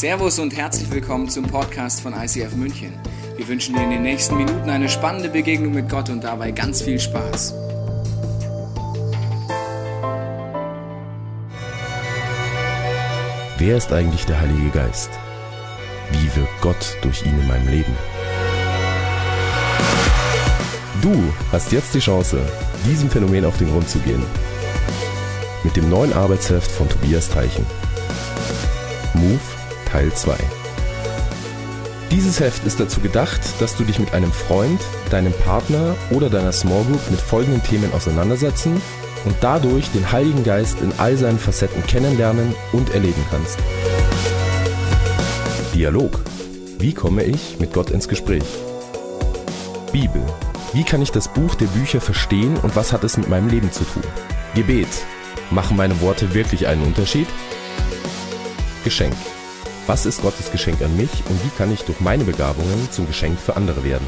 Servus und herzlich willkommen zum Podcast von ICF München. Wir wünschen dir in den nächsten Minuten eine spannende Begegnung mit Gott und dabei ganz viel Spaß. Wer ist eigentlich der Heilige Geist? Wie wirkt Gott durch ihn in meinem Leben? Du hast jetzt die Chance, diesem Phänomen auf den Grund zu gehen. Mit dem neuen Arbeitsheft von Tobias Teichen. Teil 2. Dieses Heft ist dazu gedacht, dass du dich mit einem Freund, deinem Partner oder deiner Small Group mit folgenden Themen auseinandersetzen und dadurch den Heiligen Geist in all seinen Facetten kennenlernen und erleben kannst. Dialog. Wie komme ich mit Gott ins Gespräch? Bibel. Wie kann ich das Buch der Bücher verstehen und was hat es mit meinem Leben zu tun? Gebet. Machen meine Worte wirklich einen Unterschied? Geschenk. Was ist Gottes Geschenk an mich und wie kann ich durch meine Begabungen zum Geschenk für andere werden?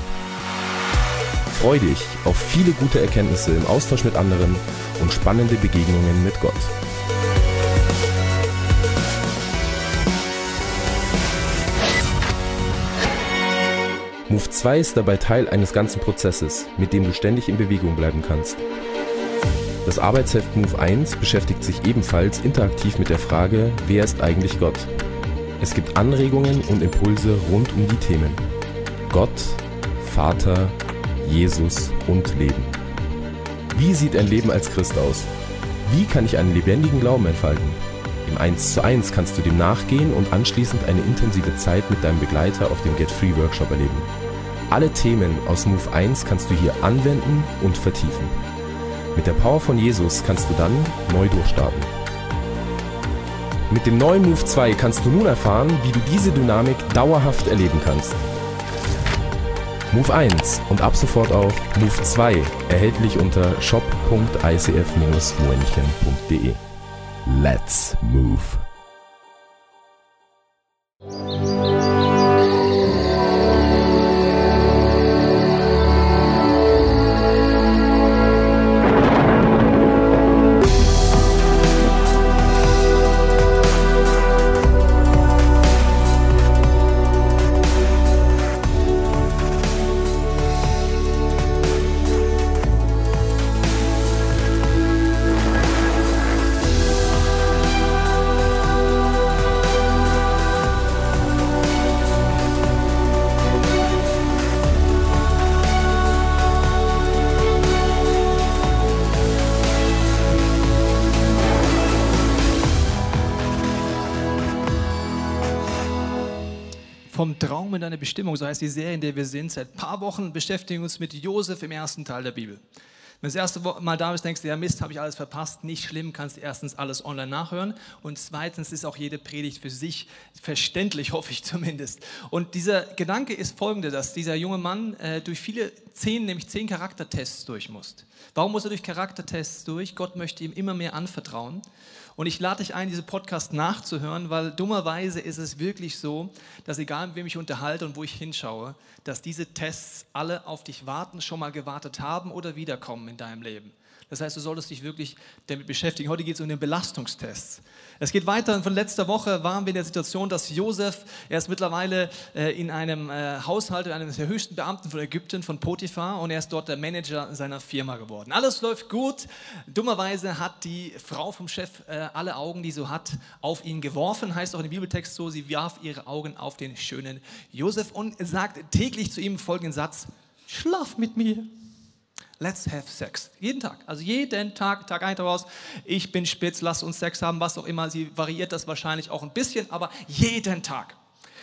Freu dich auf viele gute Erkenntnisse im Austausch mit anderen und spannende Begegnungen mit Gott. Move 2 ist dabei Teil eines ganzen Prozesses, mit dem du ständig in Bewegung bleiben kannst. Das Arbeitsheft Move 1 beschäftigt sich ebenfalls interaktiv mit der Frage, wer ist eigentlich Gott? Es gibt Anregungen und Impulse rund um die Themen Gott, Vater, Jesus und Leben. Wie sieht ein Leben als Christ aus? Wie kann ich einen lebendigen Glauben entfalten? Im 1 zu 1 kannst du dem nachgehen und anschließend eine intensive Zeit mit deinem Begleiter auf dem Get Free Workshop erleben. Alle Themen aus Move 1 kannst du hier anwenden und vertiefen. Mit der Power von Jesus kannst du dann neu durchstarten. Mit dem neuen Move 2 kannst du nun erfahren, wie du diese Dynamik dauerhaft erleben kannst. Move 1 und ab sofort auch Move 2 erhältlich unter shop.icf-münchen.de. Let's move! Bestimmung, so heißt die Serie, in der wir sind. Seit ein paar Wochen beschäftigen wir uns mit Josef im ersten Teil der Bibel. Wenn du das erste Mal da bist, denkst du, ja Mist, habe ich alles verpasst. Nicht schlimm, kannst erstens alles online nachhören und zweitens ist auch jede Predigt für sich verständlich, hoffe ich zumindest. Und dieser Gedanke ist folgende, dass dieser junge Mann äh, durch viele zehn, nämlich zehn Charaktertests durch muss. Warum muss er durch Charaktertests durch? Gott möchte ihm immer mehr anvertrauen. Und ich lade dich ein, diese Podcast nachzuhören, weil dummerweise ist es wirklich so, dass egal mit wem ich unterhalte und wo ich hinschaue, dass diese Tests alle auf dich warten, schon mal gewartet haben oder wiederkommen in deinem Leben. Das heißt, du solltest dich wirklich damit beschäftigen. Heute geht es um den Belastungstest. Es geht weiter. Von letzter Woche waren wir in der Situation, dass Josef, er ist mittlerweile äh, in einem äh, Haushalt, einem der höchsten Beamten von Ägypten, von Potiphar, und er ist dort der Manager seiner Firma geworden. Alles läuft gut. Dummerweise hat die Frau vom Chef äh, alle Augen, die sie so hat, auf ihn geworfen. Heißt auch in dem Bibeltext so, sie warf ihre Augen auf den schönen Josef und sagt täglich zu ihm folgenden Satz, schlaf mit mir. Let's have sex. Jeden Tag. Also jeden Tag, Tag ein, Tag aus. Ich bin spitz, lass uns Sex haben, was auch immer. Sie variiert das wahrscheinlich auch ein bisschen, aber jeden Tag.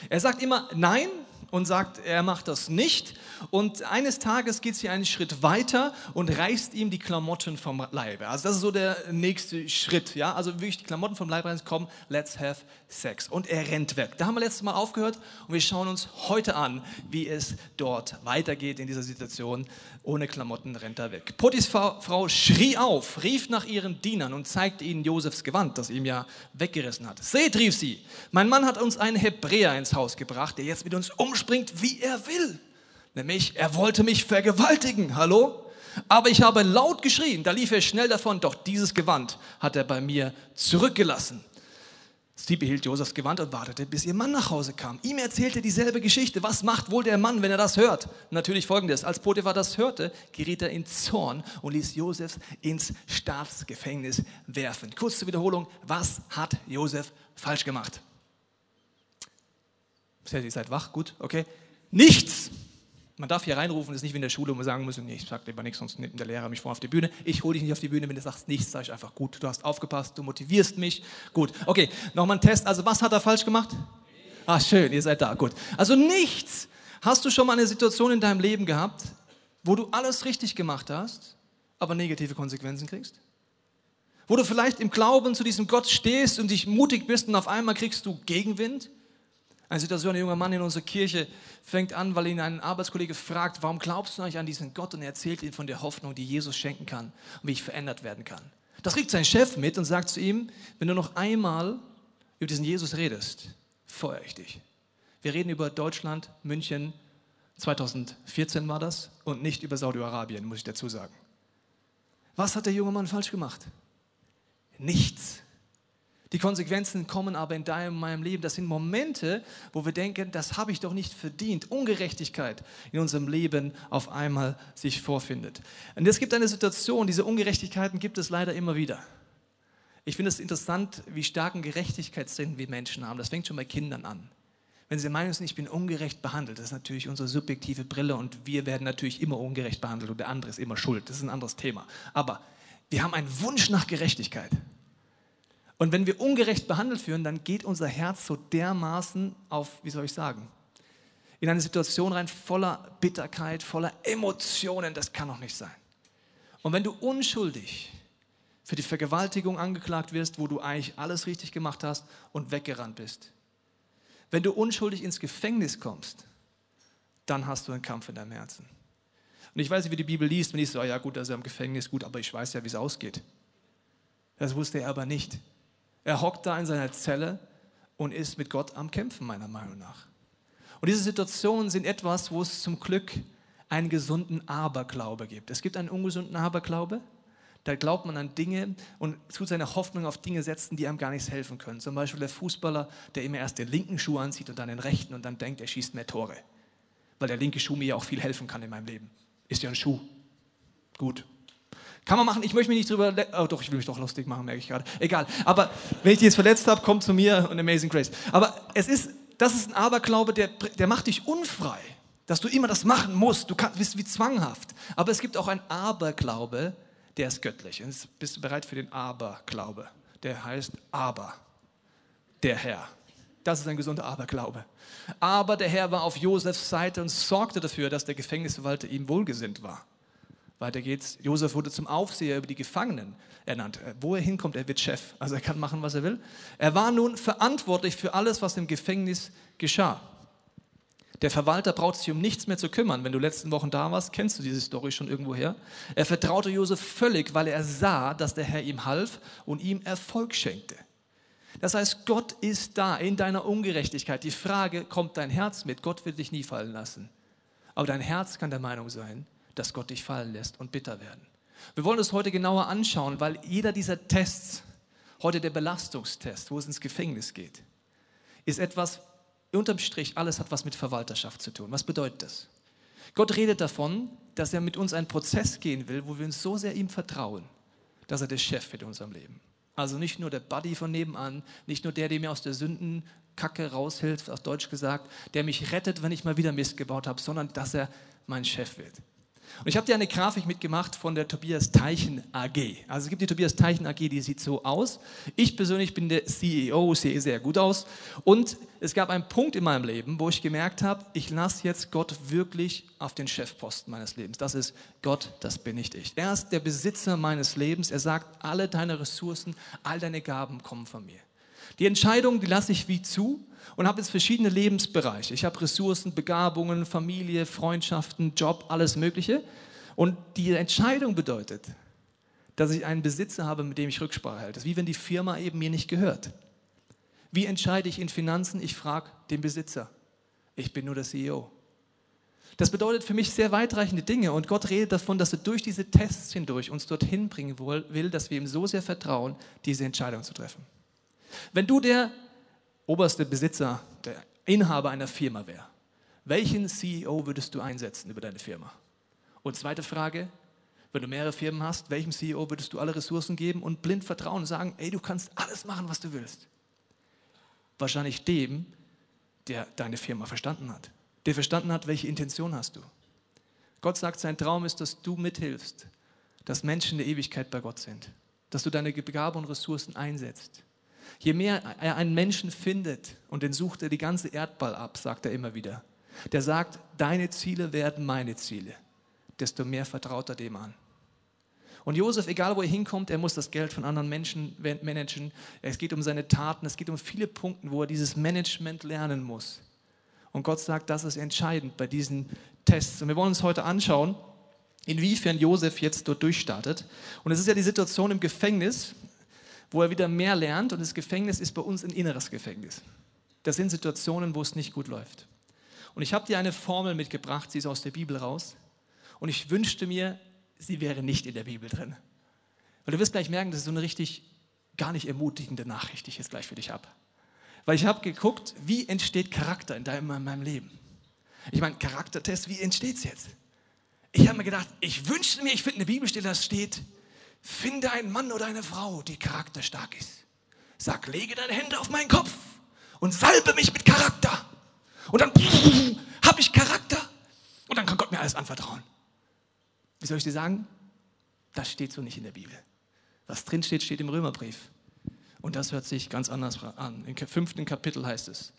Er sagt immer Nein und sagt, er macht das nicht. Und eines Tages geht sie einen Schritt weiter und reißt ihm die Klamotten vom Leibe. Also das ist so der nächste Schritt. Ja? Also wirklich die Klamotten vom Leib reißen, komm, let's have sex. Und er rennt weg. Da haben wir letztes Mal aufgehört und wir schauen uns heute an, wie es dort weitergeht in dieser Situation. Ohne Klamotten rennt er weg. Potis Frau schrie auf, rief nach ihren Dienern und zeigte ihnen Josefs Gewand, das ihm ja weggerissen hat. Seht, rief sie, mein Mann hat uns einen Hebräer ins Haus gebracht, der jetzt mit uns umspringt, wie er will. Nämlich, er wollte mich vergewaltigen. Hallo? Aber ich habe laut geschrien, da lief er schnell davon, doch dieses Gewand hat er bei mir zurückgelassen. Sie behielt Josefs Gewand und wartete, bis ihr Mann nach Hause kam. Ihm erzählte dieselbe Geschichte. Was macht wohl der Mann, wenn er das hört? Natürlich folgendes. Als Potiphar das hörte, geriet er in Zorn und ließ Josef ins Staatsgefängnis werfen. Kurz zur Wiederholung. Was hat Josef falsch gemacht? Ihr seid wach, gut, okay. Nichts. Man darf hier reinrufen, das ist nicht wie in der Schule, wo man sagen muss, nee, ich sag lieber nichts, sonst nimmt der Lehrer mich vor auf die Bühne. Ich hole dich nicht auf die Bühne, wenn du sagst nichts, sage ich einfach gut, du hast aufgepasst, du motivierst mich. Gut, okay, nochmal ein Test. Also was hat er falsch gemacht? Ah, schön, ihr seid da, gut. Also nichts. Hast du schon mal eine Situation in deinem Leben gehabt, wo du alles richtig gemacht hast, aber negative Konsequenzen kriegst? Wo du vielleicht im Glauben zu diesem Gott stehst und dich mutig bist und auf einmal kriegst du Gegenwind? Eine Situation, ein junger Mann in unserer Kirche fängt an, weil ihn ein Arbeitskollege fragt, warum glaubst du eigentlich an diesen Gott? Und er erzählt ihm von der Hoffnung, die Jesus schenken kann und wie ich verändert werden kann. Das kriegt sein Chef mit und sagt zu ihm, wenn du noch einmal über diesen Jesus redest, feuer ich dich. Wir reden über Deutschland, München, 2014 war das, und nicht über Saudi-Arabien, muss ich dazu sagen. Was hat der junge Mann falsch gemacht? Nichts. Die Konsequenzen kommen aber in deinem und meinem Leben. Das sind Momente, wo wir denken, das habe ich doch nicht verdient. Ungerechtigkeit in unserem Leben auf einmal sich vorfindet. Und es gibt eine Situation, diese Ungerechtigkeiten gibt es leider immer wieder. Ich finde es interessant, wie starken Gerechtigkeitssinn wir Menschen haben. Das fängt schon bei Kindern an. Wenn sie meinen, ich bin ungerecht behandelt, das ist natürlich unsere subjektive Brille und wir werden natürlich immer ungerecht behandelt und der andere ist immer schuld. Das ist ein anderes Thema. Aber wir haben einen Wunsch nach Gerechtigkeit. Und wenn wir ungerecht behandelt fühlen, dann geht unser Herz so dermaßen auf, wie soll ich sagen, in eine Situation rein voller Bitterkeit, voller Emotionen. Das kann doch nicht sein. Und wenn du unschuldig für die Vergewaltigung angeklagt wirst, wo du eigentlich alles richtig gemacht hast und weggerannt bist, wenn du unschuldig ins Gefängnis kommst, dann hast du einen Kampf in deinem Herzen. Und ich weiß nicht, wie die Bibel liest, wenn ich so, ja gut, ist im Gefängnis, gut, aber ich weiß ja, wie es ausgeht. Das wusste er aber nicht. Er hockt da in seiner Zelle und ist mit Gott am Kämpfen, meiner Meinung nach. Und diese Situationen sind etwas, wo es zum Glück einen gesunden Aberglaube gibt. Es gibt einen ungesunden Aberglaube. Da glaubt man an Dinge und tut seine Hoffnung auf Dinge setzen, die einem gar nichts helfen können. Zum Beispiel der Fußballer, der immer erst den linken Schuh anzieht und dann den rechten und dann denkt, er schießt mehr Tore. Weil der linke Schuh mir ja auch viel helfen kann in meinem Leben. Ist ja ein Schuh. Gut, kann man machen, ich möchte mich nicht drüber. Oh, doch, ich will mich doch lustig machen, merke ich gerade. Egal. Aber wenn ich dich jetzt verletzt habe, komm zu mir und Amazing Grace. Aber es ist, das ist ein Aberglaube, der, der macht dich unfrei. Dass du immer das machen musst. Du kannst, bist wie zwanghaft. Aber es gibt auch einen Aberglaube, der ist göttlich. Und bist du bereit für den Aberglaube? Der heißt Aber. Der Herr. Das ist ein gesunder Aberglaube. Aber der Herr war auf Josefs Seite und sorgte dafür, dass der Gefängnisverwalter ihm wohlgesinnt war. Weiter geht's. Josef wurde zum Aufseher über die Gefangenen ernannt. Wo er hinkommt, er wird Chef. Also er kann machen, was er will. Er war nun verantwortlich für alles, was im Gefängnis geschah. Der Verwalter braucht sich um nichts mehr zu kümmern. Wenn du letzten Wochen da warst, kennst du diese Story schon irgendwoher. Er vertraute Josef völlig, weil er sah, dass der Herr ihm half und ihm Erfolg schenkte. Das heißt, Gott ist da in deiner Ungerechtigkeit. Die Frage, kommt dein Herz mit? Gott wird dich nie fallen lassen. Aber dein Herz kann der Meinung sein, dass Gott dich fallen lässt und bitter werden. Wir wollen es heute genauer anschauen, weil jeder dieser Tests, heute der Belastungstest, wo es ins Gefängnis geht, ist etwas, unterm Strich, alles hat was mit Verwalterschaft zu tun. Was bedeutet das? Gott redet davon, dass er mit uns einen Prozess gehen will, wo wir uns so sehr ihm vertrauen, dass er der Chef wird in unserem Leben. Also nicht nur der Buddy von nebenan, nicht nur der, der mir aus der Sündenkacke raushilft, auf Deutsch gesagt, der mich rettet, wenn ich mal wieder Mist gebaut habe, sondern dass er mein Chef wird. Und ich habe dir eine Grafik mitgemacht von der Tobias Teichen AG. Also es gibt die Tobias Teichen AG, die sieht so aus. Ich persönlich bin der CEO, sehe sehr gut aus. Und es gab einen Punkt in meinem Leben, wo ich gemerkt habe, ich lasse jetzt Gott wirklich auf den Chefposten meines Lebens. Das ist Gott, das bin nicht ich. Er ist der Besitzer meines Lebens. Er sagt, alle deine Ressourcen, all deine Gaben kommen von mir. Die Entscheidung, die lasse ich wie zu und habe jetzt verschiedene Lebensbereiche. Ich habe Ressourcen, Begabungen, Familie, Freundschaften, Job, alles Mögliche. Und die Entscheidung bedeutet, dass ich einen Besitzer habe, mit dem ich Rücksprache halte. Das ist wie wenn die Firma eben mir nicht gehört. Wie entscheide ich in Finanzen? Ich frage den Besitzer. Ich bin nur der CEO. Das bedeutet für mich sehr weitreichende Dinge und Gott redet davon, dass er durch diese Tests hindurch uns dorthin bringen will, dass wir ihm so sehr vertrauen, diese Entscheidung zu treffen. Wenn du der oberste Besitzer, der Inhaber einer Firma wäre, welchen CEO würdest du einsetzen über deine Firma? Und zweite Frage, wenn du mehrere Firmen hast, welchem CEO würdest du alle Ressourcen geben und blind vertrauen und sagen, ey, du kannst alles machen, was du willst? Wahrscheinlich dem, der deine Firma verstanden hat, der verstanden hat, welche Intention hast du. Gott sagt, sein Traum ist, dass du mithilfst, dass Menschen der Ewigkeit bei Gott sind, dass du deine Gabe und Ressourcen einsetzt. Je mehr er einen Menschen findet, und den sucht er die ganze Erdball ab, sagt er immer wieder, der sagt, deine Ziele werden meine Ziele, desto mehr vertraut er dem an. Und Josef, egal wo er hinkommt, er muss das Geld von anderen Menschen managen. Es geht um seine Taten, es geht um viele Punkte, wo er dieses Management lernen muss. Und Gott sagt, das ist entscheidend bei diesen Tests. Und wir wollen uns heute anschauen, inwiefern Josef jetzt dort durchstartet. Und es ist ja die Situation im Gefängnis, wo er wieder mehr lernt. Und das Gefängnis ist bei uns ein inneres Gefängnis. Das sind Situationen, wo es nicht gut läuft. Und ich habe dir eine Formel mitgebracht, sie ist aus der Bibel raus. Und ich wünschte mir, sie wäre nicht in der Bibel drin. Weil du wirst gleich merken, das ist so eine richtig gar nicht ermutigende Nachricht, die ich jetzt gleich für dich habe. Weil ich habe geguckt, wie entsteht Charakter in, deinem, in meinem Leben. Ich meine, Charaktertest, wie entsteht es jetzt? Ich habe mir gedacht, ich wünschte mir, ich finde eine Bibelstelle, da steht, finde einen Mann oder eine Frau, die charakterstark ist. Sag, lege deine Hände auf meinen Kopf und salbe mich mit Charakter. Und dann habe ich Charakter und dann kann Gott mir alles anvertrauen. Wie soll ich dir sagen? Das steht so nicht in der Bibel. Was drin steht, steht im Römerbrief. Und das hört sich ganz anders an. Im fünften Kapitel heißt es.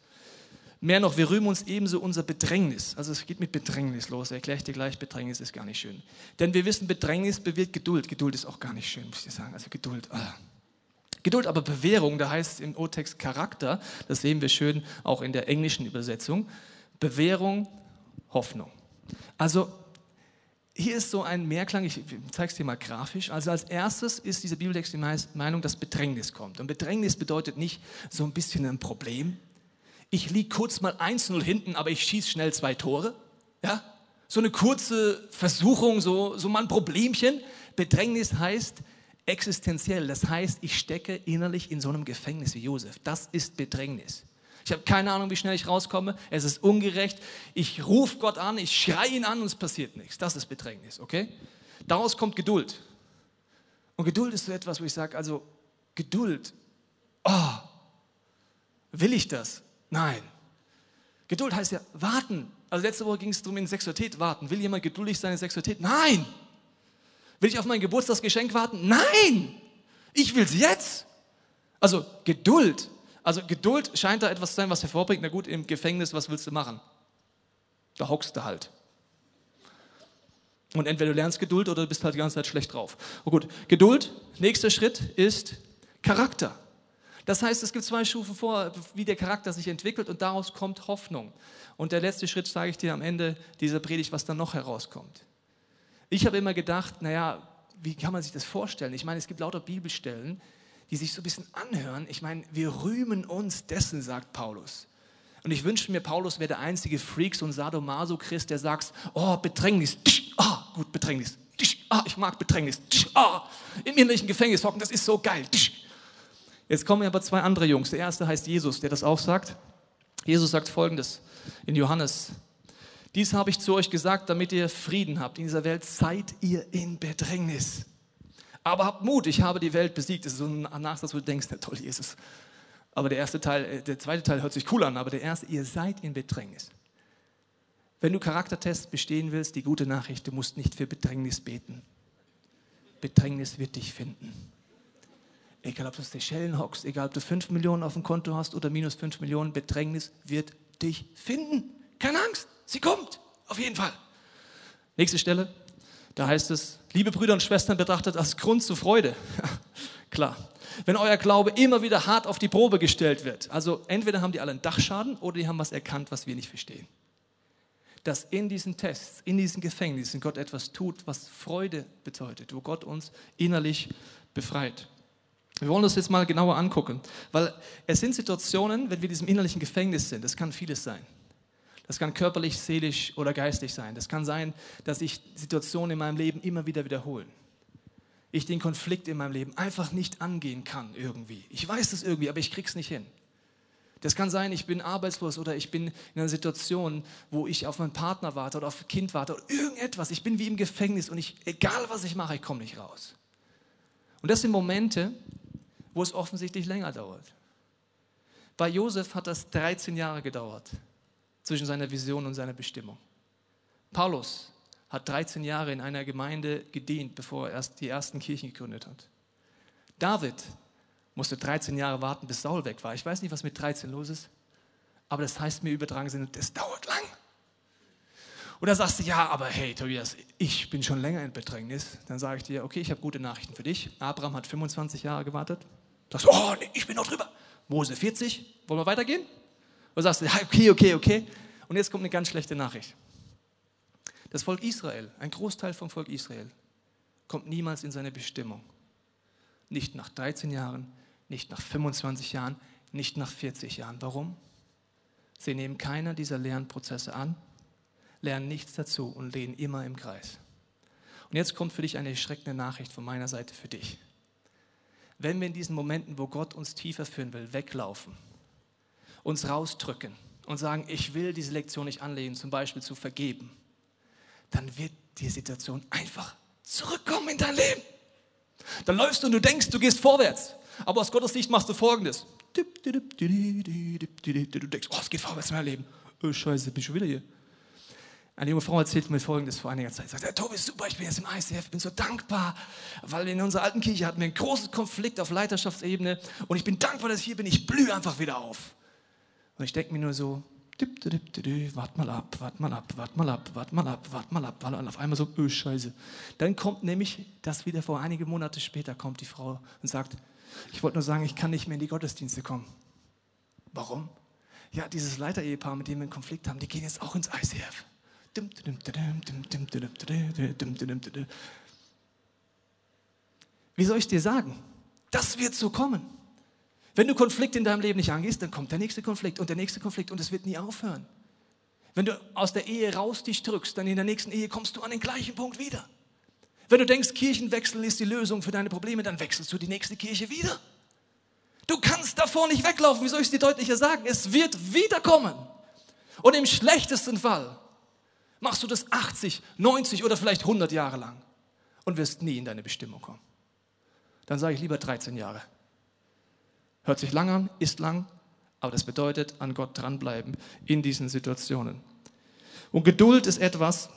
Mehr noch, wir rühmen uns ebenso unser Bedrängnis. Also es geht mit Bedrängnis los. Erkläre ich dir gleich, Bedrängnis ist gar nicht schön. Denn wir wissen, Bedrängnis bewirkt Geduld. Geduld ist auch gar nicht schön, muss ich sagen. Also Geduld. Ah. Geduld, aber Bewährung, da heißt es im O-Text Charakter, das sehen wir schön auch in der englischen Übersetzung. Bewährung, Hoffnung. Also hier ist so ein Mehrklang, ich zeige es dir mal grafisch. Also als erstes ist dieser Bibeltext die Meinung, dass Bedrängnis kommt. Und Bedrängnis bedeutet nicht so ein bisschen ein Problem. Ich liege kurz mal 1-0 hinten, aber ich schieße schnell zwei Tore. Ja? So eine kurze Versuchung, so, so mal ein Problemchen. Bedrängnis heißt existenziell. Das heißt, ich stecke innerlich in so einem Gefängnis wie Josef. Das ist Bedrängnis. Ich habe keine Ahnung, wie schnell ich rauskomme. Es ist ungerecht. Ich rufe Gott an, ich schreie ihn an und es passiert nichts. Das ist Bedrängnis, okay? Daraus kommt Geduld. Und Geduld ist so etwas, wo ich sage, also Geduld, oh, will ich das? Nein. Geduld heißt ja warten. Also letzte Woche ging es darum, in Sexualität warten. Will jemand geduldig sein in Sexualität? Nein. Will ich auf mein Geburtstagsgeschenk warten? Nein. Ich will es jetzt. Also Geduld also Geduld scheint da etwas zu sein, was hervorbringt. Na gut, im Gefängnis, was willst du machen? Da hockst du halt. Und entweder du lernst Geduld oder du bist halt die ganze Zeit schlecht drauf. Oh gut, Geduld, nächster Schritt ist Charakter. Das heißt, es gibt zwei Stufen vor, wie der Charakter sich entwickelt und daraus kommt Hoffnung. Und der letzte Schritt sage ich dir am Ende dieser Predigt, was dann noch herauskommt. Ich habe immer gedacht, naja, wie kann man sich das vorstellen? Ich meine, es gibt lauter Bibelstellen, die sich so ein bisschen anhören. Ich meine, wir rühmen uns dessen, sagt Paulus. Und ich wünsche mir, Paulus wäre der einzige Freak, so ein Sadomaso-Christ, der sagt, oh, Bedrängnis, ah, oh, gut, Bedrängnis, ah, ich mag Bedrängnis, ah, im innerlichen Gefängnis hocken, das ist so geil. Jetzt kommen aber zwei andere Jungs. Der erste heißt Jesus, der das auch sagt. Jesus sagt folgendes in Johannes. Dies habe ich zu euch gesagt, damit ihr Frieden habt. In dieser Welt seid ihr in Bedrängnis. Aber habt Mut, ich habe die Welt besiegt. Das ist so ein Nachsatz, wo du denkst, na toll, Jesus. Aber der erste Teil, äh, der zweite Teil hört sich cool an, aber der erste, ihr seid in Bedrängnis. Wenn du Charaktertests bestehen willst, die gute Nachricht, du musst nicht für Bedrängnis beten. Bedrängnis wird dich finden. Egal, ob du aus Schellen hockst, egal, ob du 5 Millionen auf dem Konto hast oder minus 5 Millionen, Bedrängnis wird dich finden. Keine Angst, sie kommt, auf jeden Fall. Nächste Stelle, da heißt es, liebe Brüder und Schwestern, betrachtet als Grund zur Freude. Klar. Wenn euer Glaube immer wieder hart auf die Probe gestellt wird, also entweder haben die alle einen Dachschaden oder die haben was erkannt, was wir nicht verstehen. Dass in diesen Tests, in diesen Gefängnissen Gott etwas tut, was Freude bedeutet, wo Gott uns innerlich befreit. Wir wollen das jetzt mal genauer angucken, weil es sind Situationen, wenn wir in diesem innerlichen Gefängnis sind, das kann vieles sein. Das kann körperlich, seelisch oder geistig sein. Das kann sein, dass sich Situationen in meinem Leben immer wieder wiederholen. Ich den Konflikt in meinem Leben einfach nicht angehen kann irgendwie. Ich weiß es irgendwie, aber ich krieg's nicht hin. Das kann sein, ich bin arbeitslos oder ich bin in einer Situation, wo ich auf meinen Partner warte oder auf ein Kind warte oder irgendetwas. Ich bin wie im Gefängnis und ich, egal was ich mache, ich komme nicht raus. Und das sind Momente, wo es offensichtlich länger dauert. Bei Josef hat das 13 Jahre gedauert zwischen seiner Vision und seiner Bestimmung. Paulus hat 13 Jahre in einer Gemeinde gedient, bevor er erst die ersten Kirchen gegründet hat. David musste 13 Jahre warten, bis Saul weg war. Ich weiß nicht, was mit 13 los ist, aber das heißt mir übertragen sind, das dauert lang. Da sagst du, ja, aber hey, Tobias, ich bin schon länger in Bedrängnis. Dann sage ich dir, okay, ich habe gute Nachrichten für dich. Abraham hat 25 Jahre gewartet. Sagst oh, nee, ich bin noch drüber. Mose 40, wollen wir weitergehen? Und sagst ja, okay, okay, okay. Und jetzt kommt eine ganz schlechte Nachricht. Das Volk Israel, ein Großteil vom Volk Israel, kommt niemals in seine Bestimmung. Nicht nach 13 Jahren, nicht nach 25 Jahren, nicht nach 40 Jahren. Warum? Sie nehmen keiner dieser Lernprozesse an, lernen nichts dazu und lehnen immer im Kreis. Und jetzt kommt für dich eine erschreckende Nachricht von meiner Seite für dich. Wenn wir in diesen Momenten, wo Gott uns tiefer führen will, weglaufen, uns rausdrücken und sagen, ich will diese Lektion nicht anlegen, zum Beispiel zu vergeben, dann wird die Situation einfach zurückkommen in dein Leben. Dann läufst du und du denkst, du gehst vorwärts. Aber aus Gottes Sicht machst du folgendes. Du denkst, oh, es geht vorwärts in mein Leben. Oh, scheiße, bin schon wieder hier. Eine junge Frau erzählt mir Folgendes vor einiger Zeit. Sie sagt, Tobi, super, ich bin jetzt im ICF, bin so dankbar, weil in unserer alten Kirche hatten wir einen großen Konflikt auf Leiterschaftsebene und ich bin dankbar, dass ich hier bin. Ich blühe einfach wieder auf. Und ich denke mir nur so, wart mal ab, wart mal ab, wart mal ab, wart mal ab, wart mal ab. Und auf einmal so, öh, scheiße. Dann kommt nämlich, das wieder vor einige Monate später, kommt die Frau und sagt, ich wollte nur sagen, ich kann nicht mehr in die Gottesdienste kommen. Warum? Ja, dieses Leiterehepaar, mit dem wir einen Konflikt haben, die gehen jetzt auch ins ICF. Wie soll ich dir sagen? Das wird so kommen. Wenn du Konflikt in deinem Leben nicht angehst, dann kommt der nächste Konflikt und der nächste Konflikt und es wird nie aufhören. Wenn du aus der Ehe raus dich drückst, dann in der nächsten Ehe kommst du an den gleichen Punkt wieder. Wenn du denkst, Kirchenwechsel ist die Lösung für deine Probleme, dann wechselst du die nächste Kirche wieder. Du kannst davor nicht weglaufen. Wie soll ich es dir deutlicher sagen? Es wird wiederkommen. Und im schlechtesten Fall machst du das 80, 90 oder vielleicht 100 Jahre lang und wirst nie in deine Bestimmung kommen. Dann sage ich lieber 13 Jahre. Hört sich lang an, ist lang, aber das bedeutet an Gott dranbleiben in diesen Situationen. Und Geduld ist etwas,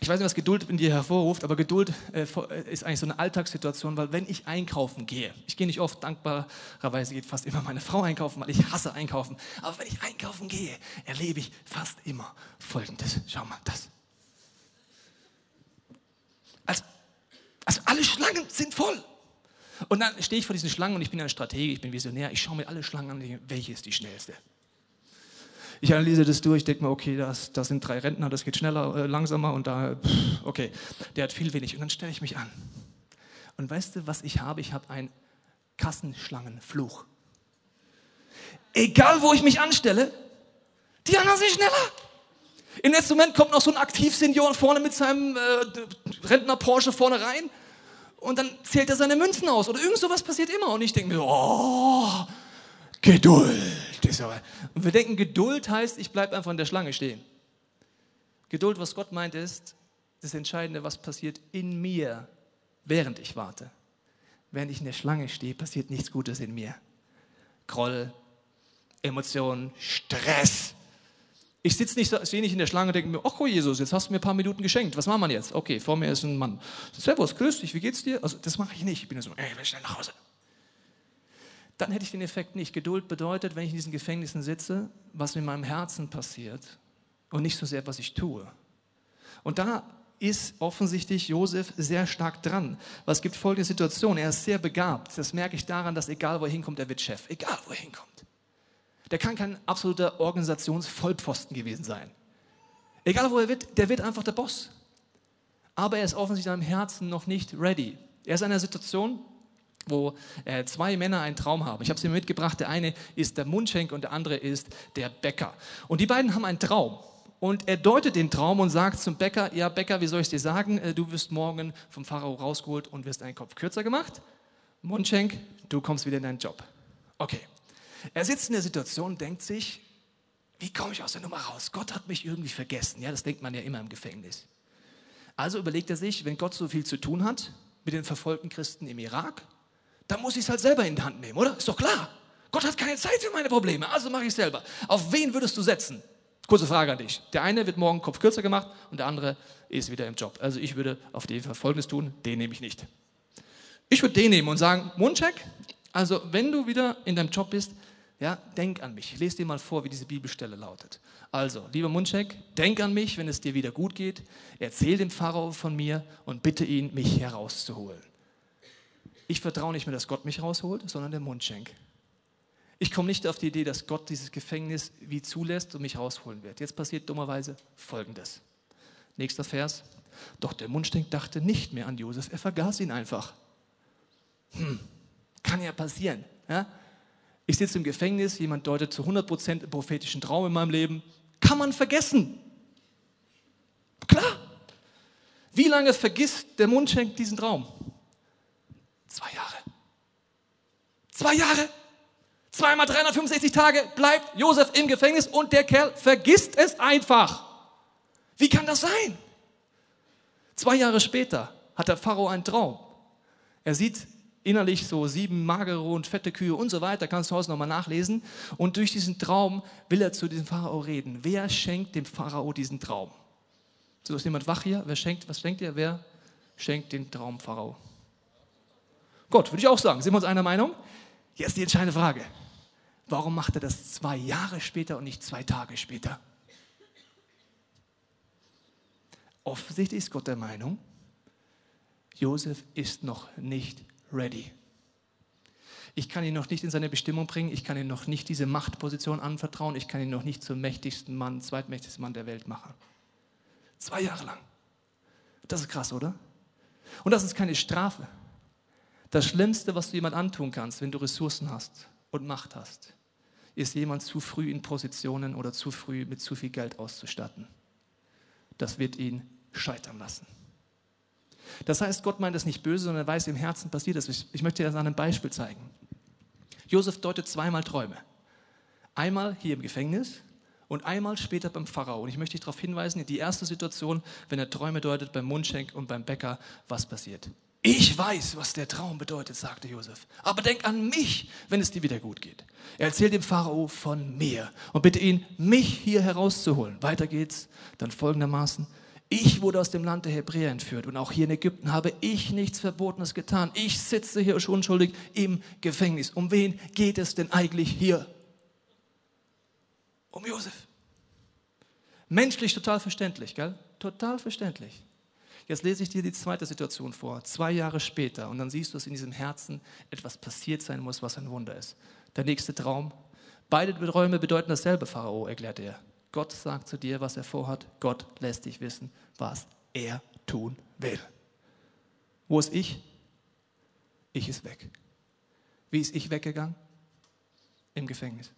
ich weiß nicht, was Geduld in dir hervorruft, aber Geduld äh, äh, ist eigentlich so eine Alltagssituation, weil wenn ich einkaufen gehe, ich gehe nicht oft, dankbarerweise geht fast immer meine Frau einkaufen, weil ich hasse einkaufen, aber wenn ich einkaufen gehe, erlebe ich fast immer Folgendes. Schau mal, das. Also, also alle Schlangen sind voll. Und dann stehe ich vor diesen Schlangen und ich bin ein Stratege, ich bin Visionär. Ich schaue mir alle Schlangen an welche ist die schnellste? Ich analysiere das durch, denke mir, okay, das, das sind drei Rentner, das geht schneller, äh, langsamer und da, pff, okay, der hat viel wenig. Und dann stelle ich mich an. Und weißt du, was ich habe? Ich habe einen Kassenschlangenfluch. Egal, wo ich mich anstelle, die anderen sind schneller. Im letzten Moment kommt noch so ein Aktivsenior vorne mit seinem äh, Rentner Porsche vorne rein und dann zählt er seine Münzen aus oder irgend sowas passiert immer und ich denke mir, oh, Geduld. Und wir denken, Geduld heißt, ich bleibe einfach in der Schlange stehen. Geduld, was Gott meint, ist das Entscheidende, was passiert in mir, während ich warte. Während ich in der Schlange stehe, passiert nichts Gutes in mir. Groll, Emotionen, Stress, ich sitze nicht, stehe nicht in der Schlange und denke mir, oh Jesus, jetzt hast du mir ein paar Minuten geschenkt. Was machen wir jetzt? Okay, vor mir ist ein Mann. Servus, grüß dich, wie geht's dir? Also das mache ich nicht. Ich bin so, ey, ich will schnell nach Hause. Dann hätte ich den Effekt nicht. Geduld bedeutet, wenn ich in diesen Gefängnissen sitze, was in meinem Herzen passiert und nicht so sehr, was ich tue. Und da ist offensichtlich Josef sehr stark dran. Es gibt folgende Situation. Er ist sehr begabt. Das merke ich daran, dass egal wo er hinkommt, er wird Chef. Egal wo er hinkommt. Der kann kein absoluter Organisationsvollpfosten gewesen sein. Egal wo er wird, der wird einfach der Boss. Aber er ist offensichtlich in seinem Herzen noch nicht ready. Er ist in einer Situation, wo äh, zwei Männer einen Traum haben. Ich habe sie mir mitgebracht. Der eine ist der Mundschenk und der andere ist der Bäcker. Und die beiden haben einen Traum. Und er deutet den Traum und sagt zum Bäcker, ja Bäcker, wie soll ich dir sagen, äh, du wirst morgen vom Pharao rausgeholt und wirst einen Kopf kürzer gemacht. Mundschenk, du kommst wieder in deinen Job. Okay. Er sitzt in der Situation und denkt sich, wie komme ich aus der Nummer raus? Gott hat mich irgendwie vergessen. Ja, das denkt man ja immer im Gefängnis. Also überlegt er sich, wenn Gott so viel zu tun hat mit den verfolgten Christen im Irak, dann muss ich es halt selber in die Hand nehmen, oder? Ist doch klar. Gott hat keine Zeit für meine Probleme, also mache ich es selber. Auf wen würdest du setzen? Kurze Frage an dich. Der eine wird morgen Kopf kürzer gemacht und der andere ist wieder im Job. Also ich würde auf jeden Fall Folgendes tun, den nehme ich nicht. Ich würde den nehmen und sagen, Mundcheck, also wenn du wieder in deinem Job bist, ja, denk an mich. Ich lese dir mal vor, wie diese Bibelstelle lautet. Also, lieber Mundcheck, denk an mich, wenn es dir wieder gut geht. Erzähl dem Pharao von mir und bitte ihn, mich herauszuholen. Ich vertraue nicht mehr, dass Gott mich rausholt, sondern der Mundschenk. Ich komme nicht auf die Idee, dass Gott dieses Gefängnis wie zulässt und mich rausholen wird. Jetzt passiert dummerweise Folgendes. Nächster Vers. Doch der Mundschenk dachte nicht mehr an Josef, er vergaß ihn einfach. Hm, kann ja passieren. Ja? Ich sitze im Gefängnis, jemand deutet zu 100% einen prophetischen Traum in meinem Leben. Kann man vergessen. Klar. Wie lange vergisst der Mundschenk diesen Traum? Zwei Jahre. Zwei Jahre. Zweimal 365 Tage bleibt Josef im Gefängnis und der Kerl vergisst es einfach. Wie kann das sein? Zwei Jahre später hat der Pharao einen Traum. Er sieht innerlich so sieben magere und fette Kühe und so weiter, kannst du Hause nochmal nachlesen. Und durch diesen Traum will er zu diesem Pharao reden. Wer schenkt dem Pharao diesen Traum? So ist jemand wach hier? Wer schenkt, was denkt ihr? Wer schenkt den Traum Pharao? Gott, würde ich auch sagen. Sind wir uns einer Meinung? Jetzt die entscheidende Frage. Warum macht er das zwei Jahre später und nicht zwei Tage später? Offensichtlich ist Gott der Meinung, Josef ist noch nicht ready. Ich kann ihn noch nicht in seine Bestimmung bringen, ich kann ihm noch nicht diese Machtposition anvertrauen, ich kann ihn noch nicht zum mächtigsten Mann, zweitmächtigsten Mann der Welt machen. Zwei Jahre lang. Das ist krass, oder? Und das ist keine Strafe. Das Schlimmste, was du jemand antun kannst, wenn du Ressourcen hast und Macht hast, ist jemand zu früh in Positionen oder zu früh mit zu viel Geld auszustatten. Das wird ihn scheitern lassen. Das heißt, Gott meint das nicht böse, sondern er weiß, im Herzen passiert das. Ich möchte dir das an einem Beispiel zeigen. Josef deutet zweimal Träume. Einmal hier im Gefängnis und einmal später beim Pharao. Und ich möchte dich darauf hinweisen, in die erste Situation, wenn er Träume deutet beim Mundschenk und beim Bäcker, was passiert. Ich weiß, was der Traum bedeutet, sagte Josef. Aber denk an mich, wenn es dir wieder gut geht. Er erzählt dem Pharao von mir und bitte ihn, mich hier herauszuholen. Weiter geht's dann folgendermaßen. Ich wurde aus dem Land der Hebräer entführt und auch hier in Ägypten habe ich nichts Verbotenes getan. Ich sitze hier unschuldig im Gefängnis. Um wen geht es denn eigentlich hier? Um Josef. Menschlich total verständlich, gell? Total verständlich. Jetzt lese ich dir die zweite Situation vor, zwei Jahre später, und dann siehst du, dass in diesem Herzen etwas passiert sein muss, was ein Wunder ist. Der nächste Traum. Beide Träume bedeuten dasselbe, Pharao, erklärte er. Gott sagt zu dir, was er vorhat. Gott lässt dich wissen, was er tun will. Wo ist ich? Ich ist weg. Wie ist ich weggegangen? Im Gefängnis.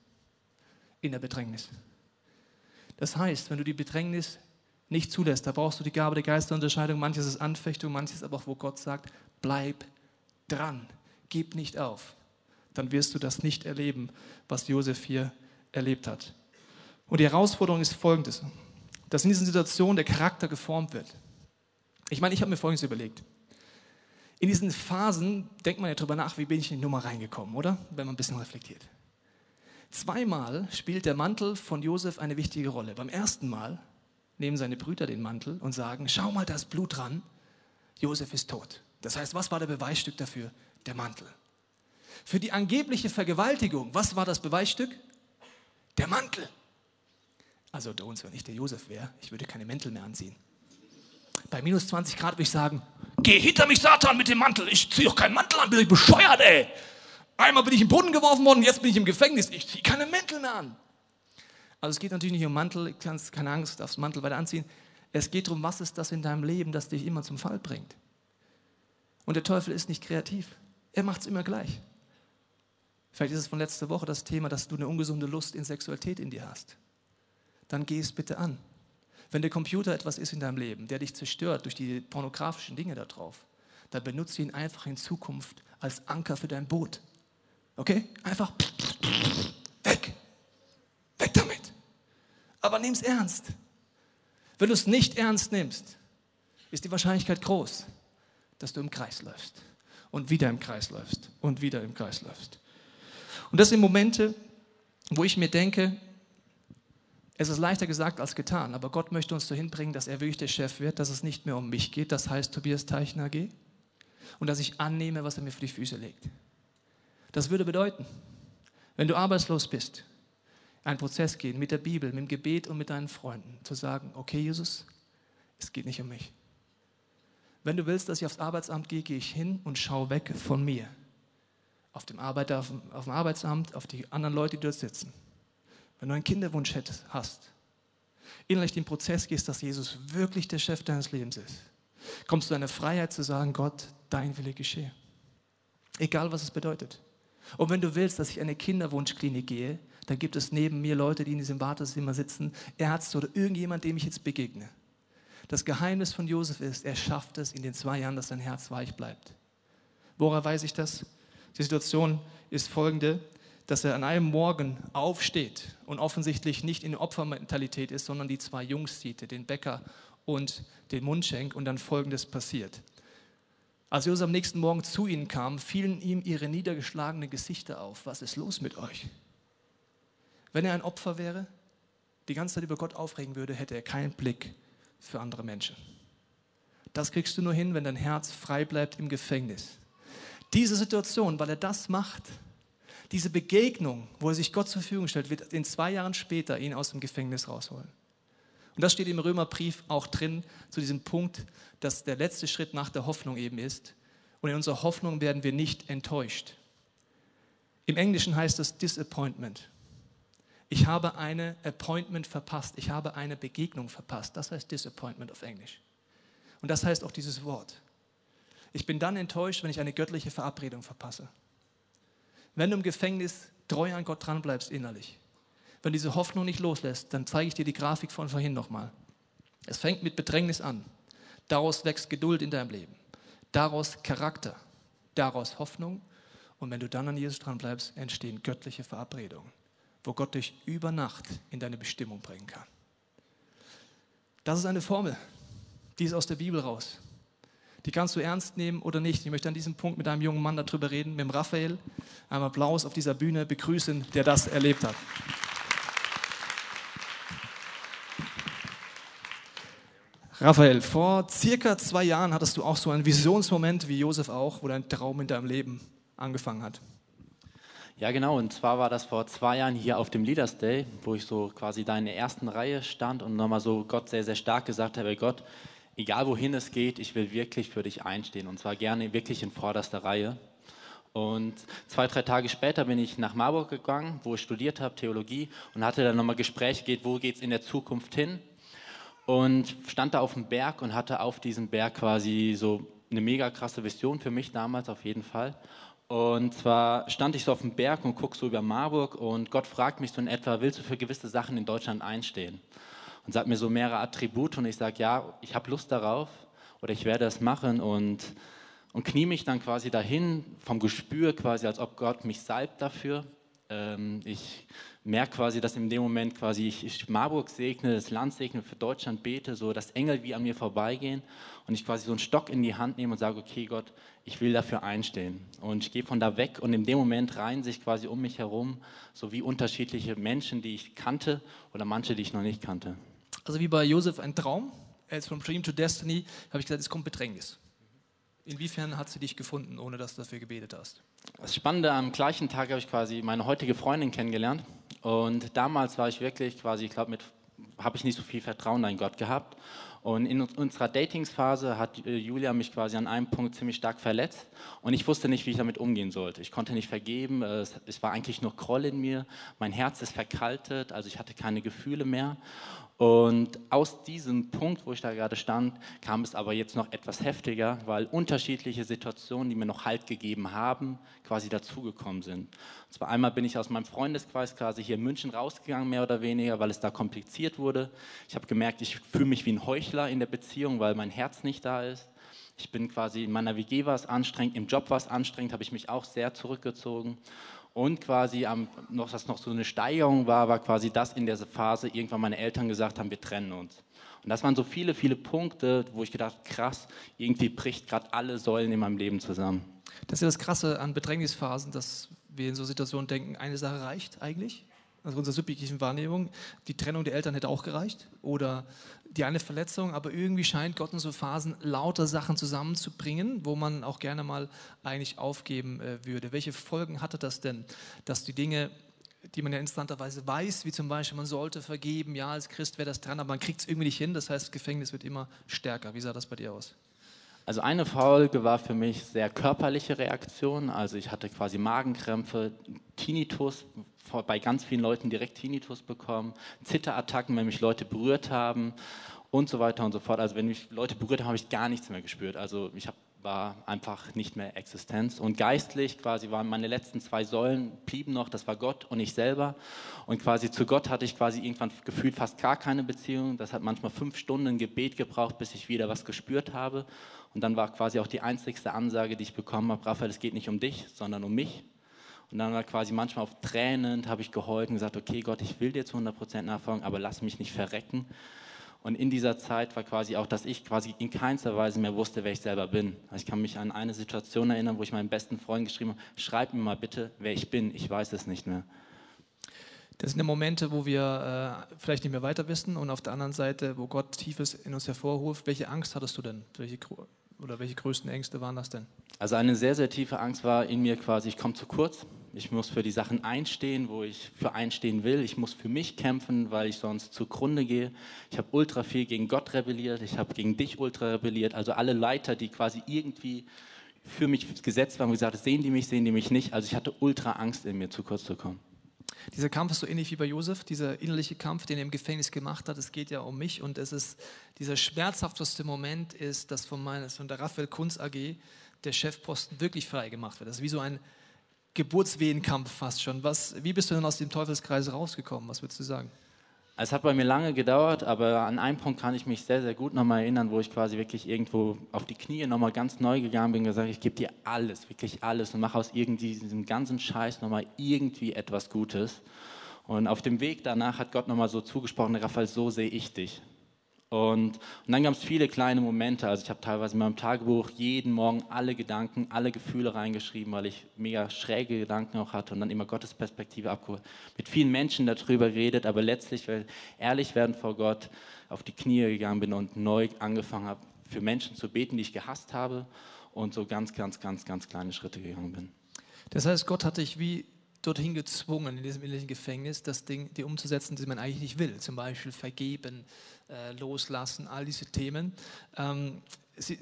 In der Bedrängnis. Das heißt, wenn du die Bedrängnis nicht zulässt. Da brauchst du die Gabe der Geisterunterscheidung. Manches ist Anfechtung, manches aber auch, wo Gott sagt, bleib dran, gib nicht auf. Dann wirst du das nicht erleben, was Josef hier erlebt hat. Und die Herausforderung ist folgendes, dass in diesen Situationen der Charakter geformt wird. Ich meine, ich habe mir Folgendes überlegt. In diesen Phasen denkt man ja darüber nach, wie bin ich in die Nummer reingekommen, oder? Wenn man ein bisschen reflektiert. Zweimal spielt der Mantel von Josef eine wichtige Rolle. Beim ersten Mal nehmen seine Brüder den Mantel und sagen, schau mal, da ist Blut dran, Josef ist tot. Das heißt, was war der Beweisstück dafür? Der Mantel. Für die angebliche Vergewaltigung, was war das Beweisstück? Der Mantel. Also unter uns, wenn ich der Josef wäre, ich würde keine Mäntel mehr anziehen. Bei minus 20 Grad würde ich sagen, geh hinter mich, Satan, mit dem Mantel. Ich ziehe doch keinen Mantel an, bin ich bescheuert, ey. Einmal bin ich im Boden geworfen worden, jetzt bin ich im Gefängnis. Ich ziehe keine Mäntel mehr an. Also es geht natürlich nicht um Mantel, kannst keine Angst, darfst Mantel weiter anziehen. Es geht darum, was ist das in deinem Leben, das dich immer zum Fall bringt. Und der Teufel ist nicht kreativ. Er macht es immer gleich. Vielleicht ist es von letzter Woche das Thema, dass du eine ungesunde Lust in Sexualität in dir hast. Dann geh es bitte an. Wenn der Computer etwas ist in deinem Leben, der dich zerstört durch die pornografischen Dinge da drauf, dann benutze ihn einfach in Zukunft als Anker für dein Boot. Okay? Einfach weg. Weg damit. Aber nimm es ernst. Wenn du es nicht ernst nimmst, ist die Wahrscheinlichkeit groß, dass du im Kreis läufst und wieder im Kreis läufst und wieder im Kreis läufst. Und das sind Momente, wo ich mir denke, es ist leichter gesagt als getan, aber Gott möchte uns dahin bringen, dass er wirklich der Chef wird, dass es nicht mehr um mich geht, das heißt Tobias Teichner AG, und dass ich annehme, was er mir für die Füße legt. Das würde bedeuten, wenn du arbeitslos bist, einen Prozess gehen mit der Bibel, mit dem Gebet und mit deinen Freunden, zu sagen, okay Jesus, es geht nicht um mich. Wenn du willst, dass ich aufs Arbeitsamt gehe, gehe ich hin und schaue weg von mir. Auf dem, Arbeiter, auf dem, auf dem Arbeitsamt, auf die anderen Leute, die dort sitzen. Wenn du einen Kinderwunsch hast, innerlich den Prozess gehst, dass Jesus wirklich der Chef deines Lebens ist, kommst du in eine Freiheit zu sagen, Gott, dein Wille geschehe. Egal, was es bedeutet. Und wenn du willst, dass ich in eine Kinderwunschklinik gehe, dann gibt es neben mir Leute, die in diesem Wartezimmer sitzen, Ärzte oder irgendjemand, dem ich jetzt begegne. Das Geheimnis von Josef ist, er schafft es in den zwei Jahren, dass sein Herz weich bleibt. Woher weiß ich das? Die Situation ist folgende dass er an einem Morgen aufsteht und offensichtlich nicht in Opfermentalität ist, sondern die zwei Jungs sieht, den Bäcker und den Mundschenk und dann Folgendes passiert. Als Josef am nächsten Morgen zu ihnen kam, fielen ihm ihre niedergeschlagenen Gesichter auf. Was ist los mit euch? Wenn er ein Opfer wäre, die ganze Zeit über Gott aufregen würde, hätte er keinen Blick für andere Menschen. Das kriegst du nur hin, wenn dein Herz frei bleibt im Gefängnis. Diese Situation, weil er das macht, diese Begegnung, wo er sich Gott zur Verfügung stellt, wird in zwei Jahren später ihn aus dem Gefängnis rausholen. Und das steht im Römerbrief auch drin, zu diesem Punkt, dass der letzte Schritt nach der Hoffnung eben ist. Und in unserer Hoffnung werden wir nicht enttäuscht. Im Englischen heißt das Disappointment. Ich habe eine Appointment verpasst, ich habe eine Begegnung verpasst. Das heißt Disappointment auf Englisch. Und das heißt auch dieses Wort. Ich bin dann enttäuscht, wenn ich eine göttliche Verabredung verpasse. Wenn du im Gefängnis treu an Gott dranbleibst innerlich, wenn diese Hoffnung nicht loslässt, dann zeige ich dir die Grafik von vorhin nochmal. Es fängt mit Bedrängnis an. Daraus wächst Geduld in deinem Leben. Daraus Charakter. Daraus Hoffnung. Und wenn du dann an Jesus dranbleibst, entstehen göttliche Verabredungen, wo Gott dich über Nacht in deine Bestimmung bringen kann. Das ist eine Formel. Die ist aus der Bibel raus. Die kannst du ernst nehmen oder nicht. Ich möchte an diesem Punkt mit einem jungen Mann darüber reden, mit dem Raphael. Einmal Applaus auf dieser Bühne begrüßen, der das erlebt hat. Raphael, vor circa zwei Jahren hattest du auch so einen Visionsmoment wie Josef auch, wo dein Traum in deinem Leben angefangen hat. Ja, genau. Und zwar war das vor zwei Jahren hier auf dem Leaders Day, wo ich so quasi da in der ersten Reihe stand und nochmal so Gott sehr, sehr stark gesagt habe: Gott, egal wohin es geht, ich will wirklich für dich einstehen und zwar gerne wirklich in vorderster Reihe. Und zwei, drei Tage später bin ich nach Marburg gegangen, wo ich studiert habe, Theologie, und hatte dann nochmal Gespräche, geht, wo geht es in der Zukunft hin? Und stand da auf dem Berg und hatte auf diesem Berg quasi so eine mega krasse Vision für mich damals auf jeden Fall. Und zwar stand ich so auf dem Berg und guck so über Marburg und Gott fragt mich so in etwa, willst du für gewisse Sachen in Deutschland einstehen? und sagt mir so mehrere Attribute und ich sage, ja, ich habe Lust darauf oder ich werde es machen und, und knie mich dann quasi dahin vom Gespür quasi, als ob Gott mich salbt dafür. Ähm, ich merke quasi, dass in dem Moment quasi ich, ich, Marburg segne, das Land segne, für Deutschland bete, so dass Engel wie an mir vorbeigehen und ich quasi so einen Stock in die Hand nehme und sage, okay Gott, ich will dafür einstehen. Und ich gehe von da weg und in dem Moment reihen sich quasi um mich herum so wie unterschiedliche Menschen, die ich kannte oder manche, die ich noch nicht kannte. Also wie bei Josef ein Traum, ist from Dream to Destiny, habe ich gesagt, es kommt Bedrängnis. Inwiefern hat sie dich gefunden, ohne dass du dafür gebetet hast? Das Spannende, am gleichen Tag habe ich quasi meine heutige Freundin kennengelernt. Und damals war ich wirklich quasi, ich glaube, mit habe ich nicht so viel Vertrauen in Gott gehabt. Und in unserer Datingsphase hat äh, Julia mich quasi an einem Punkt ziemlich stark verletzt und ich wusste nicht, wie ich damit umgehen sollte. Ich konnte nicht vergeben, es, es war eigentlich nur Kroll in mir, mein Herz ist verkaltet, also ich hatte keine Gefühle mehr. Und aus diesem Punkt, wo ich da gerade stand, kam es aber jetzt noch etwas heftiger, weil unterschiedliche Situationen, die mir noch Halt gegeben haben, quasi dazugekommen sind. Und zwar einmal bin ich aus meinem Freundeskreis quasi hier in München rausgegangen, mehr oder weniger, weil es da kompliziert wurde. Ich habe gemerkt, ich fühle mich wie ein Heuchler in der Beziehung, weil mein Herz nicht da ist. Ich bin quasi in meiner WG war es anstrengend, im Job war es anstrengend, habe ich mich auch sehr zurückgezogen. Und quasi am, noch, dass noch so eine Steigerung war, war quasi das in dieser Phase, irgendwann meine Eltern gesagt haben, wir trennen uns. Und das waren so viele, viele Punkte, wo ich gedacht, krass, irgendwie bricht gerade alle Säulen in meinem Leben zusammen. Das ist ja das Krasse an Bedrängnisphasen, dass wir in so Situationen denken, eine Sache reicht eigentlich, also unserer subjektiven Wahrnehmung. Die Trennung der Eltern hätte auch gereicht oder die eine Verletzung, aber irgendwie scheint Gott in so Phasen lauter Sachen zusammenzubringen, wo man auch gerne mal eigentlich aufgeben äh, würde. Welche Folgen hatte das denn, dass die Dinge die man ja instanterweise weiß, wie zum Beispiel, man sollte vergeben, ja, als Christ wäre das dran, aber man kriegt es irgendwie nicht hin, das heißt, Gefängnis wird immer stärker. Wie sah das bei dir aus? Also eine Folge war für mich sehr körperliche Reaktion. Also ich hatte quasi Magenkrämpfe, Tinnitus, bei ganz vielen Leuten direkt Tinnitus bekommen, Zitterattacken, wenn mich Leute berührt haben und so weiter und so fort. Also wenn mich Leute berührt haben, habe ich gar nichts mehr gespürt. Also ich habe war einfach nicht mehr Existenz. Und geistlich quasi waren meine letzten zwei Säulen, blieben noch, das war Gott und ich selber. Und quasi zu Gott hatte ich quasi irgendwann gefühlt fast gar keine Beziehung. Das hat manchmal fünf Stunden Gebet gebraucht, bis ich wieder was gespürt habe. Und dann war quasi auch die einzigste Ansage, die ich bekommen habe, Raphael, es geht nicht um dich, sondern um mich. Und dann war quasi manchmal auf Tränen, habe ich geheult und gesagt, okay Gott, ich will dir zu 100% nachfolgen, aber lass mich nicht verrecken. Und in dieser Zeit war quasi auch, dass ich quasi in keinster Weise mehr wusste, wer ich selber bin. Ich kann mich an eine Situation erinnern, wo ich meinem besten Freund geschrieben habe, schreib mir mal bitte, wer ich bin, ich weiß es nicht mehr. Das sind ja Momente, wo wir äh, vielleicht nicht mehr weiter wissen und auf der anderen Seite, wo Gott Tiefes in uns hervorruft. Welche Angst hattest du denn? Welche, oder welche größten Ängste waren das denn? Also eine sehr, sehr tiefe Angst war in mir quasi, ich komme zu kurz. Ich muss für die Sachen einstehen, wo ich für einstehen will. Ich muss für mich kämpfen, weil ich sonst zugrunde gehe. Ich habe ultra viel gegen Gott rebelliert. Ich habe gegen dich ultra rebelliert. Also alle Leiter, die quasi irgendwie für mich gesetzt waren, wo gesagt sehen die mich, sehen die mich nicht. Also ich hatte ultra Angst in mir, zu kurz zu kommen. Dieser Kampf ist so ähnlich wie bei Josef, dieser innerliche Kampf, den er im Gefängnis gemacht hat. Es geht ja um mich und es ist dieser schmerzhafteste Moment ist, dass von, meines, von der Raphael Kunz AG der Chefposten wirklich frei gemacht wird. Das ist wie so ein Geburtswehenkampf fast schon. Was, wie bist du denn aus dem Teufelskreis rausgekommen? Was würdest du sagen? Es hat bei mir lange gedauert, aber an einem Punkt kann ich mich sehr, sehr gut nochmal erinnern, wo ich quasi wirklich irgendwo auf die Knie nochmal ganz neu gegangen bin und gesagt, ich gebe dir alles, wirklich alles und mache aus irgendwie diesem ganzen Scheiß nochmal irgendwie etwas Gutes. Und auf dem Weg danach hat Gott nochmal so zugesprochen, Raphael, so sehe ich dich. Und, und dann gab es viele kleine Momente. Also ich habe teilweise in meinem Tagebuch jeden Morgen alle Gedanken, alle Gefühle reingeschrieben, weil ich mega schräge Gedanken auch hatte und dann immer Gottes Perspektive abgeholt. Mit vielen Menschen darüber redet, aber letztlich, weil ehrlich werden vor Gott, auf die Knie gegangen bin und neu angefangen habe, für Menschen zu beten, die ich gehasst habe und so ganz, ganz, ganz, ganz kleine Schritte gegangen bin. Das heißt, Gott hat dich wie dorthin gezwungen, in diesem innerlichen Gefängnis, das Ding, die umzusetzen, die man eigentlich nicht will. Zum Beispiel vergeben, äh, loslassen, all diese Themen. Ähm,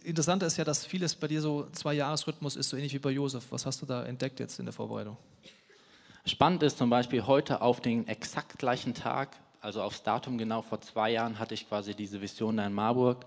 interessant ist ja, dass vieles bei dir so zwei Jahresrhythmus ist, so ähnlich wie bei Josef. Was hast du da entdeckt jetzt in der Vorbereitung? Spannend ist zum Beispiel heute auf den exakt gleichen Tag, also aufs Datum genau vor zwei Jahren, hatte ich quasi diese Vision da in Marburg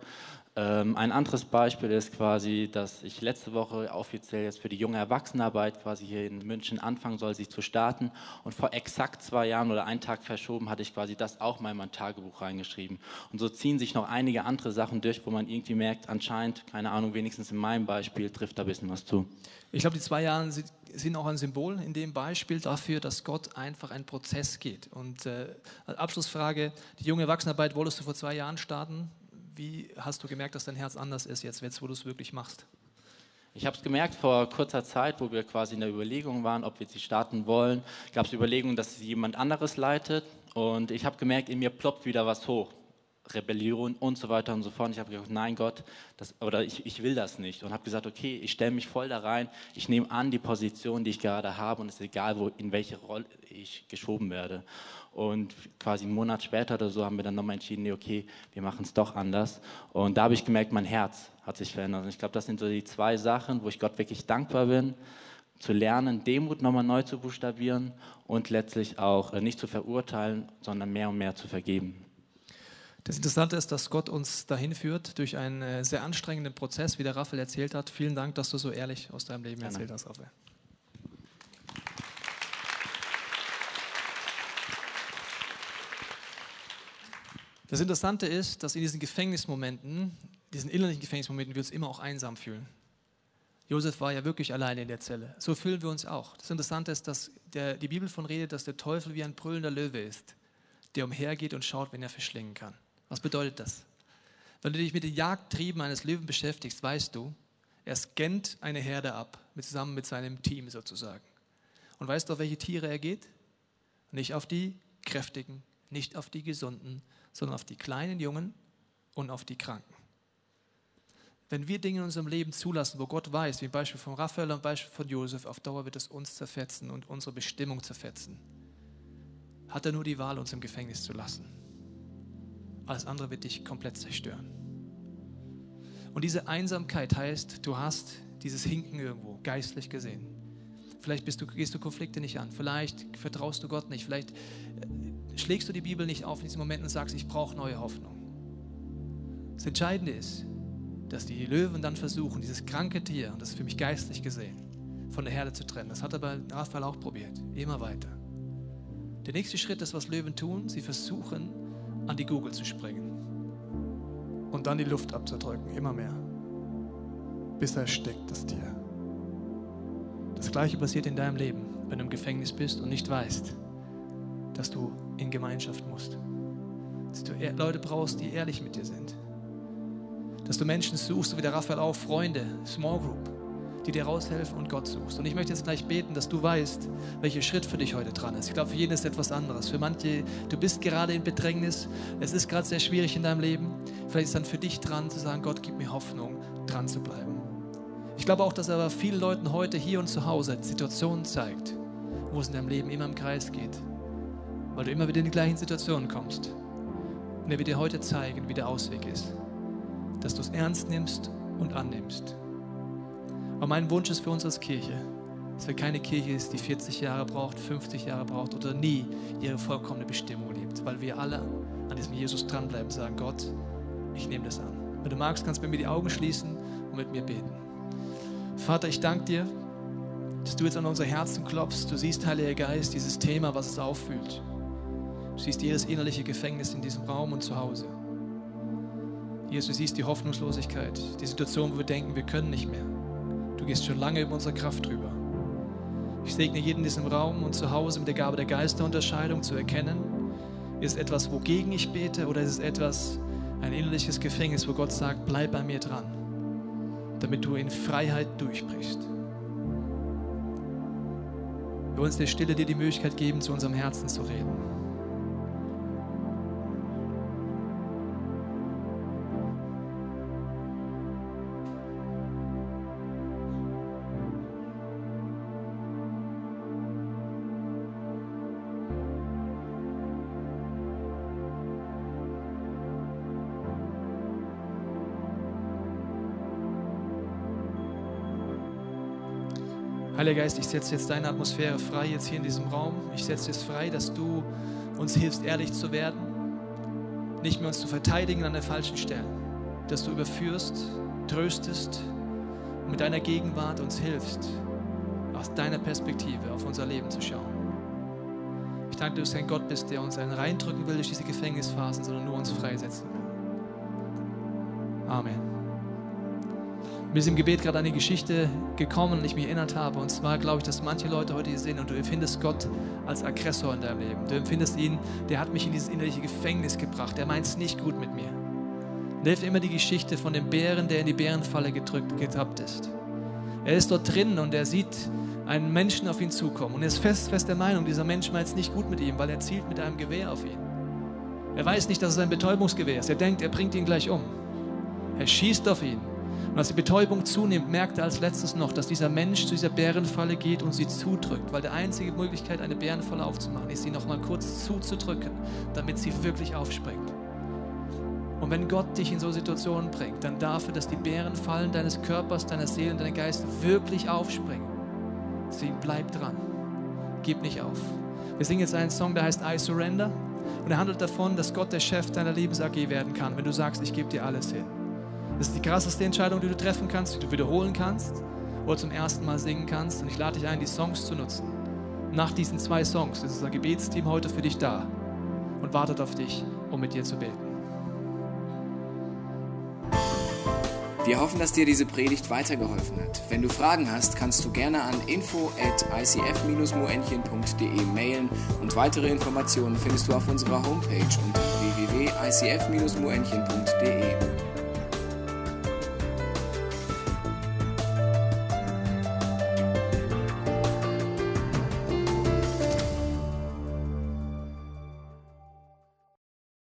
ein anderes Beispiel ist quasi, dass ich letzte Woche offiziell jetzt für die junge Erwachsenenarbeit quasi hier in München anfangen soll, sich zu starten. Und vor exakt zwei Jahren oder einen Tag verschoben hatte ich quasi das auch mal in mein Tagebuch reingeschrieben. Und so ziehen sich noch einige andere Sachen durch, wo man irgendwie merkt, anscheinend, keine Ahnung, wenigstens in meinem Beispiel trifft da ein bisschen was zu. Ich glaube, die zwei Jahre sind, auch ein Symbol in dem Beispiel dafür, dass Gott einfach einen Prozess geht. Und äh, Abschlussfrage, die junge Erwachsenenarbeit wolltest du vor zwei Jahren starten? Wie hast du gemerkt, dass dein Herz anders ist jetzt, jetzt wo du es wirklich machst? Ich habe es gemerkt vor kurzer Zeit, wo wir quasi in der Überlegung waren, ob wir sie starten wollen, gab es Überlegungen, dass sie jemand anderes leitet. Und ich habe gemerkt, in mir ploppt wieder was hoch. Rebellion und so weiter und so fort. Und ich habe gesagt, nein Gott, das, oder ich, ich will das nicht. Und habe gesagt, okay, ich stelle mich voll da rein, ich nehme an die Position, die ich gerade habe und es ist egal, wo, in welche Rolle ich geschoben werde. Und quasi einen Monat später oder so haben wir dann nochmal entschieden, nee, okay, wir machen es doch anders. Und da habe ich gemerkt, mein Herz hat sich verändert. Und ich glaube, das sind so die zwei Sachen, wo ich Gott wirklich dankbar bin, zu lernen, Demut nochmal neu zu buchstabieren und letztlich auch äh, nicht zu verurteilen, sondern mehr und mehr zu vergeben. Das Interessante ist, dass Gott uns dahin führt durch einen äh, sehr anstrengenden Prozess, wie der Raphael erzählt hat. Vielen Dank, dass du so ehrlich aus deinem Leben erzählt hast, Raphael. Das Interessante ist, dass in diesen Gefängnismomenten, diesen innerlichen Gefängnismomenten, wir uns immer auch einsam fühlen. Josef war ja wirklich alleine in der Zelle. So fühlen wir uns auch. Das Interessante ist, dass der, die Bibel von redet, dass der Teufel wie ein brüllender Löwe ist, der umhergeht und schaut, wenn er verschlingen kann. Was bedeutet das? Wenn du dich mit den Jagdtrieben eines Löwen beschäftigst, weißt du, er scannt eine Herde ab, zusammen mit seinem Team sozusagen. Und weißt du, auf welche Tiere er geht? Nicht auf die Kräftigen, nicht auf die Gesunden, sondern auf die kleinen Jungen und auf die Kranken. Wenn wir Dinge in unserem Leben zulassen, wo Gott weiß, wie im Beispiel von Raphael und Beispiel von Josef, auf Dauer wird es uns zerfetzen und unsere Bestimmung zerfetzen, hat er nur die Wahl, uns im Gefängnis zu lassen. Alles andere wird dich komplett zerstören. Und diese Einsamkeit heißt, du hast dieses Hinken irgendwo, geistlich gesehen. Vielleicht bist du, gehst du Konflikte nicht an, vielleicht vertraust du Gott nicht, vielleicht äh, schlägst du die Bibel nicht auf in diesem Moment und sagst, ich brauche neue Hoffnung. Das Entscheidende ist, dass die Löwen dann versuchen, dieses kranke Tier, und das ist für mich geistlich gesehen, von der Herde zu trennen. Das hat aber Raphael auch probiert, immer weiter. Der nächste Schritt ist, was Löwen tun, sie versuchen, an die Gurgel zu springen und dann die Luft abzudrücken, immer mehr, bis er steckt, das Tier. Das gleiche passiert in deinem Leben, wenn du im Gefängnis bist und nicht weißt, dass du in Gemeinschaft musst. Dass du Leute brauchst, die ehrlich mit dir sind dass du Menschen suchst, so wie der Raphael auch, Freunde, Small Group, die dir raushelfen und Gott suchst. Und ich möchte jetzt gleich beten, dass du weißt, welcher Schritt für dich heute dran ist. Ich glaube, für jeden ist etwas anderes. Für manche, du bist gerade in Bedrängnis, es ist gerade sehr schwierig in deinem Leben. Vielleicht ist dann für dich dran zu sagen, Gott, gib mir Hoffnung, dran zu bleiben. Ich glaube auch, dass er aber vielen Leuten heute hier und zu Hause Situationen zeigt, wo es in deinem Leben immer im Kreis geht, weil du immer wieder in die gleichen Situationen kommst. Und er wird dir heute zeigen, wie der Ausweg ist dass du es ernst nimmst und annimmst. Aber mein Wunsch ist für uns als Kirche, dass wir keine Kirche ist, die 40 Jahre braucht, 50 Jahre braucht oder nie ihre vollkommene Bestimmung lebt, weil wir alle an diesem Jesus dranbleiben, sagen, Gott, ich nehme das an. Wenn du magst, kannst du mit mir die Augen schließen und mit mir beten. Vater, ich danke dir, dass du jetzt an unser Herzen klopfst. Du siehst, Heiliger Geist, dieses Thema, was es auffühlt. Du siehst jedes innerliche Gefängnis in diesem Raum und zu Hause. Jesus, du siehst die Hoffnungslosigkeit, die Situation, wo wir denken, wir können nicht mehr. Du gehst schon lange über unsere Kraft drüber. Ich segne jeden in diesem Raum und zu Hause mit der Gabe der Geisterunterscheidung zu erkennen, ist etwas, wogegen ich bete oder ist es etwas, ein innerliches Gefängnis, wo Gott sagt, bleib bei mir dran, damit du in Freiheit durchbrichst. Wir wollen uns der Stille dir die Möglichkeit geben, zu unserem Herzen zu reden. Heiliger Geist, ich setze jetzt deine Atmosphäre frei, jetzt hier in diesem Raum. Ich setze es frei, dass du uns hilfst, ehrlich zu werden, nicht mehr uns zu verteidigen an der falschen Stelle, dass du überführst, tröstest und mit deiner Gegenwart uns hilfst, aus deiner Perspektive auf unser Leben zu schauen. Ich danke, dass du ein Gott bist, der uns einen reindrücken will durch diese Gefängnisphasen, sondern nur uns freisetzen will. Mir ist im Gebet gerade eine Geschichte gekommen und ich mich erinnert habe. Und zwar glaube ich, dass manche Leute heute hier sind und du empfindest Gott als Aggressor in deinem Leben. Du empfindest ihn, der hat mich in dieses innerliche Gefängnis gebracht. Der meint es nicht gut mit mir. Und hilft immer die Geschichte von dem Bären, der in die Bärenfalle gedrückt, getappt ist. Er ist dort drin und er sieht einen Menschen auf ihn zukommen. Und er ist fest, fest der Meinung, dieser Mensch meint es nicht gut mit ihm, weil er zielt mit einem Gewehr auf ihn. Er weiß nicht, dass es ein Betäubungsgewehr ist. Er denkt, er bringt ihn gleich um. Er schießt auf ihn. Und als die Betäubung zunimmt, merkt er als letztes noch, dass dieser Mensch zu dieser Bärenfalle geht und sie zudrückt, weil die einzige Möglichkeit, eine Bärenfalle aufzumachen, ist, sie noch mal kurz zuzudrücken, damit sie wirklich aufspringt. Und wenn Gott dich in so Situationen bringt, dann darf er, dass die Bärenfallen deines Körpers, deiner Seele und deines Geistes wirklich aufspringen. Deswegen bleib dran. Gib nicht auf. Wir singen jetzt einen Song, der heißt I Surrender. Und er handelt davon, dass Gott der Chef deiner Lebens-AG werden kann, wenn du sagst, ich gebe dir alles hin. Das ist die krasseste Entscheidung, die du treffen kannst, die du wiederholen kannst oder zum ersten Mal singen kannst. Und ich lade dich ein, die Songs zu nutzen. Nach diesen zwei Songs ist unser Gebetsteam heute für dich da und wartet auf dich, um mit dir zu beten. Wir hoffen, dass dir diese Predigt weitergeholfen hat. Wenn du Fragen hast, kannst du gerne an info at icf-moenchen.de mailen und weitere Informationen findest du auf unserer Homepage unter www.icf-moenchen.de.